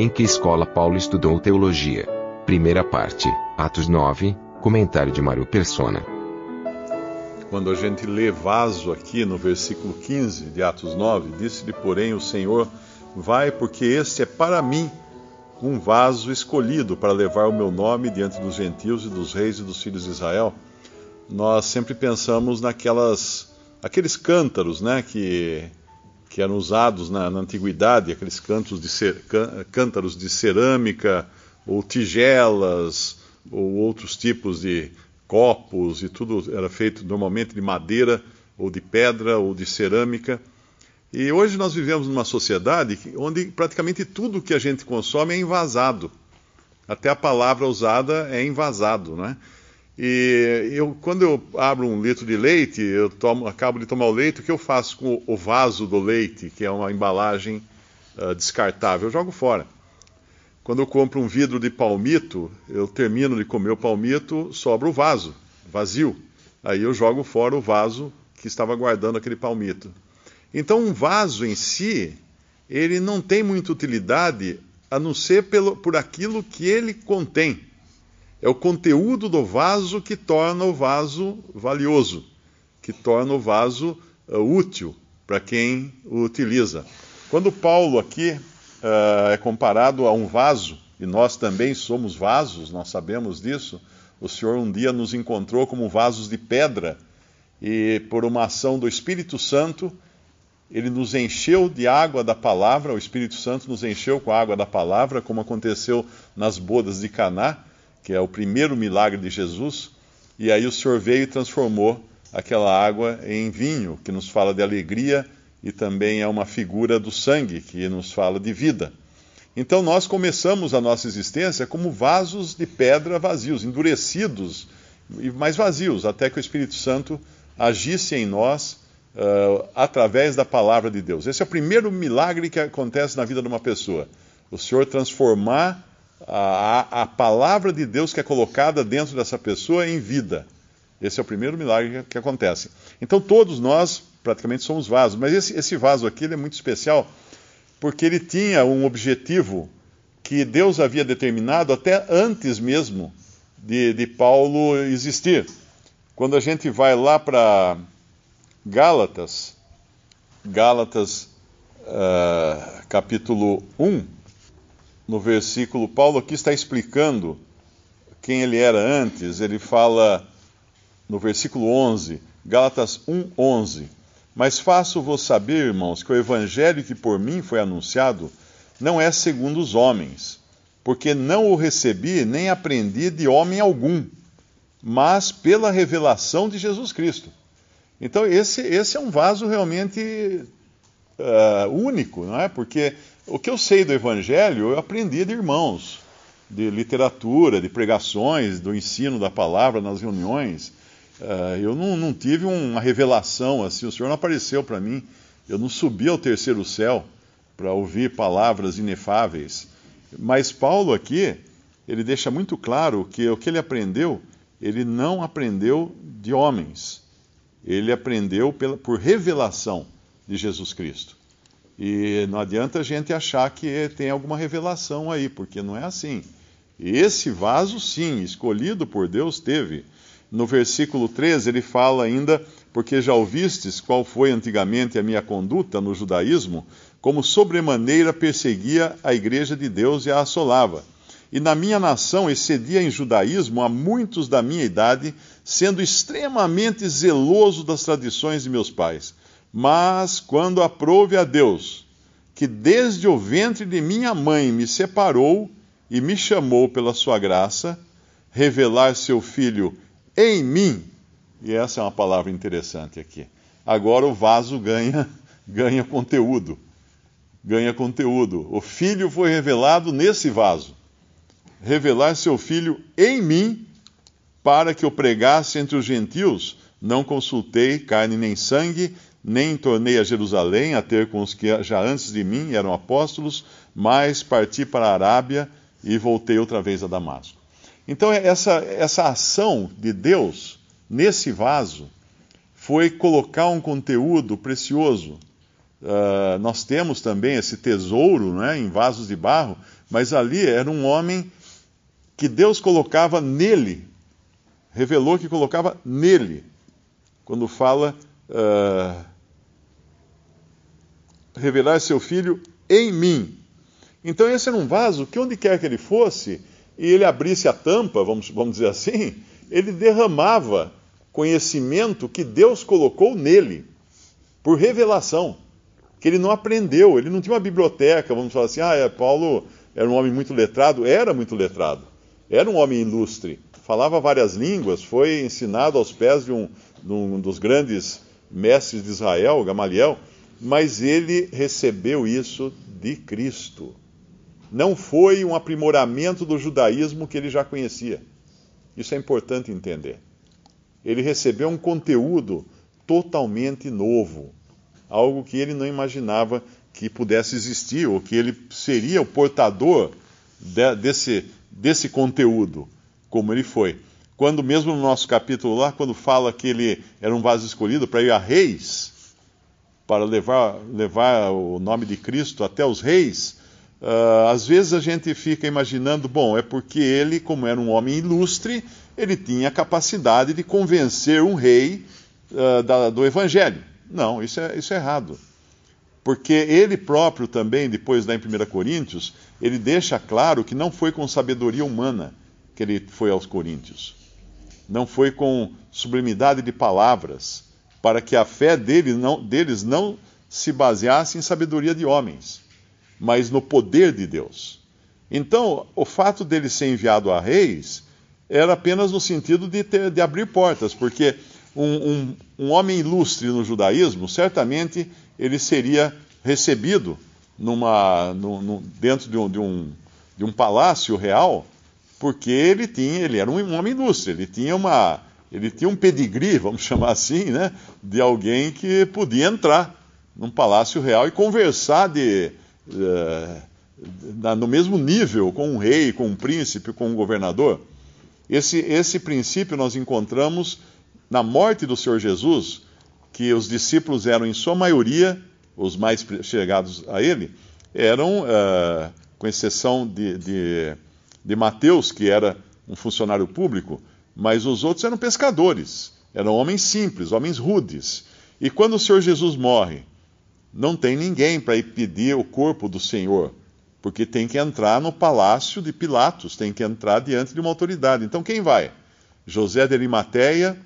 Em que escola Paulo estudou teologia? Primeira parte, Atos 9, comentário de Mário Persona. Quando a gente lê vaso aqui no versículo 15 de Atos 9, disse-lhe, porém, o Senhor: Vai, porque este é para mim um vaso escolhido para levar o meu nome diante dos gentios e dos reis e dos filhos de Israel. Nós sempre pensamos naquelas aqueles cântaros, né, que que eram usados na, na antiguidade, aqueles cantos de cer, cântaros de cerâmica ou tigelas ou outros tipos de copos e tudo era feito normalmente de madeira ou de pedra ou de cerâmica. E hoje nós vivemos numa sociedade onde praticamente tudo que a gente consome é envasado. Até a palavra usada é envasado, né? E eu, quando eu abro um litro de leite, eu tomo, acabo de tomar o leite, o que eu faço com o vaso do leite, que é uma embalagem uh, descartável? Eu jogo fora. Quando eu compro um vidro de palmito, eu termino de comer o palmito, sobra o vaso, vazio. Aí eu jogo fora o vaso que estava guardando aquele palmito. Então, um vaso em si, ele não tem muita utilidade a não ser pelo, por aquilo que ele contém. É o conteúdo do vaso que torna o vaso valioso, que torna o vaso uh, útil para quem o utiliza. Quando Paulo aqui uh, é comparado a um vaso, e nós também somos vasos, nós sabemos disso, o Senhor um dia nos encontrou como vasos de pedra, e por uma ação do Espírito Santo, ele nos encheu de água da palavra, o Espírito Santo nos encheu com a água da palavra, como aconteceu nas bodas de Caná que é o primeiro milagre de Jesus, e aí o Senhor veio e transformou aquela água em vinho, que nos fala de alegria e também é uma figura do sangue, que nos fala de vida. Então nós começamos a nossa existência como vasos de pedra vazios, endurecidos, mas vazios, até que o Espírito Santo agisse em nós uh, através da palavra de Deus. Esse é o primeiro milagre que acontece na vida de uma pessoa. O Senhor transformar a, a palavra de Deus que é colocada dentro dessa pessoa em vida. Esse é o primeiro milagre que, que acontece. Então todos nós praticamente somos vasos, mas esse, esse vaso aqui é muito especial porque ele tinha um objetivo que Deus havia determinado até antes mesmo de, de Paulo existir. Quando a gente vai lá para Gálatas, Gálatas uh, capítulo 1, no versículo, Paulo aqui está explicando quem ele era antes. Ele fala no versículo 11, Gálatas 1:11. Mas faço-vos saber, irmãos, que o evangelho que por mim foi anunciado não é segundo os homens, porque não o recebi nem aprendi de homem algum, mas pela revelação de Jesus Cristo. Então, esse, esse é um vaso realmente uh, único, não é? Porque o que eu sei do Evangelho, eu aprendi de irmãos, de literatura, de pregações, do ensino da palavra nas reuniões. Uh, eu não, não, tive uma revelação assim, o Senhor não apareceu para mim. Eu não subi ao terceiro céu para ouvir palavras inefáveis. Mas Paulo aqui, ele deixa muito claro que o que ele aprendeu, ele não aprendeu de homens. Ele aprendeu pela, por revelação de Jesus Cristo. E não adianta a gente achar que tem alguma revelação aí, porque não é assim. Esse vaso, sim, escolhido por Deus, teve. No versículo 13, ele fala ainda: Porque já ouvistes qual foi antigamente a minha conduta no judaísmo, como sobremaneira perseguia a igreja de Deus e a assolava. E na minha nação excedia em judaísmo a muitos da minha idade, sendo extremamente zeloso das tradições de meus pais. Mas quando aprouve a Deus, que desde o ventre de minha mãe me separou e me chamou pela sua graça, revelar seu filho em mim. E essa é uma palavra interessante aqui. Agora o vaso ganha ganha conteúdo. ganha conteúdo. O Filho foi revelado nesse vaso. Revelar seu Filho em mim, para que eu pregasse entre os gentios. Não consultei carne nem sangue, nem tornei a Jerusalém a ter com os que já antes de mim eram apóstolos, mas parti para a Arábia e voltei outra vez a Damasco. Então, essa, essa ação de Deus nesse vaso foi colocar um conteúdo precioso. Uh, nós temos também esse tesouro né, em vasos de barro, mas ali era um homem que Deus colocava nele, revelou que colocava nele. Quando fala uh, revelar seu filho em mim. Então esse era um vaso que onde quer que ele fosse, e ele abrisse a tampa, vamos, vamos dizer assim, ele derramava conhecimento que Deus colocou nele, por revelação, que ele não aprendeu, ele não tinha uma biblioteca, vamos falar assim, ah, é, Paulo era um homem muito letrado, era muito letrado, era um homem ilustre, falava várias línguas, foi ensinado aos pés de um, de um dos grandes mestres de Israel, Gamaliel, mas ele recebeu isso de Cristo. Não foi um aprimoramento do judaísmo que ele já conhecia. Isso é importante entender. Ele recebeu um conteúdo totalmente novo, algo que ele não imaginava que pudesse existir, ou que ele seria o portador de, desse, desse conteúdo, como ele foi. Quando, mesmo no nosso capítulo lá, quando fala que ele era um vaso escolhido para ir a reis, para levar, levar o nome de Cristo até os reis, uh, às vezes a gente fica imaginando, bom, é porque ele, como era um homem ilustre, ele tinha a capacidade de convencer um rei uh, da, do evangelho. Não, isso é, isso é errado. Porque ele próprio também, depois lá em 1 Coríntios, ele deixa claro que não foi com sabedoria humana que ele foi aos Coríntios. Não foi com sublimidade de palavras para que a fé dele não, deles não se baseasse em sabedoria de homens, mas no poder de Deus. Então, o fato dele ser enviado a reis era apenas no sentido de, ter, de abrir portas, porque um, um, um, homem ilustre no judaísmo, certamente ele seria recebido numa, dentro de um, de, um, de um palácio real, porque ele tinha, ele era um homem ilustre, ele tinha uma, ele tinha um pedigree, vamos chamar assim, né, de alguém que podia entrar num palácio real e conversar de, uh, no mesmo nível com um rei, com um príncipe, com um governador. Esse, esse princípio nós encontramos na morte do Senhor Jesus, que os discípulos eram, em sua maioria, os mais chegados a ele, eram, uh, com exceção de, de, de Mateus, que era um funcionário público, mas os outros eram pescadores, eram homens simples, homens rudes. E quando o Senhor Jesus morre, não tem ninguém para ir pedir o corpo do Senhor, porque tem que entrar no palácio de Pilatos, tem que entrar diante de uma autoridade. Então quem vai? José de Arimateia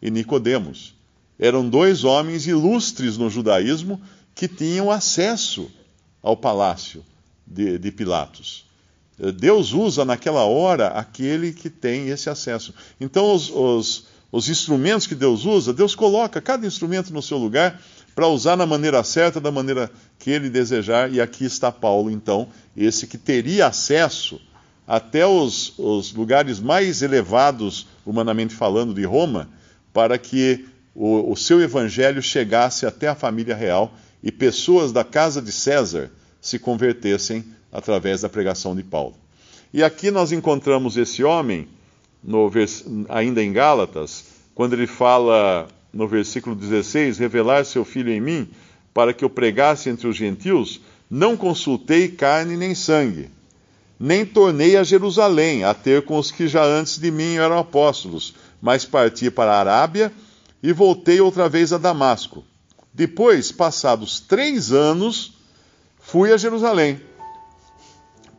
e Nicodemos. Eram dois homens ilustres no judaísmo que tinham acesso ao palácio de, de Pilatos. Deus usa naquela hora aquele que tem esse acesso. Então, os, os, os instrumentos que Deus usa, Deus coloca cada instrumento no seu lugar para usar na maneira certa, da maneira que ele desejar. E aqui está Paulo, então, esse que teria acesso até os, os lugares mais elevados, humanamente falando, de Roma, para que o, o seu evangelho chegasse até a família real e pessoas da casa de César se convertessem através da pregação de Paulo. E aqui nós encontramos esse homem, ainda em Gálatas, quando ele fala no versículo 16: Revelar seu filho em mim, para que eu pregasse entre os gentios, não consultei carne nem sangue, nem tornei a Jerusalém a ter com os que já antes de mim eram apóstolos, mas parti para a Arábia e voltei outra vez a Damasco. Depois, passados três anos, fui a Jerusalém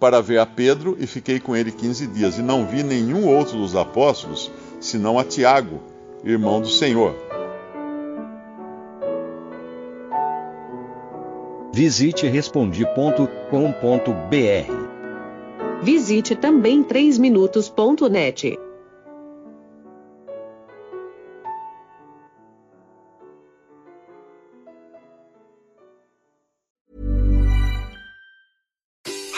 para ver a Pedro e fiquei com ele quinze dias. E não vi nenhum outro dos apóstolos, senão a Tiago, irmão do Senhor. Visite respondi.com.br. Visite também 3minutos.net.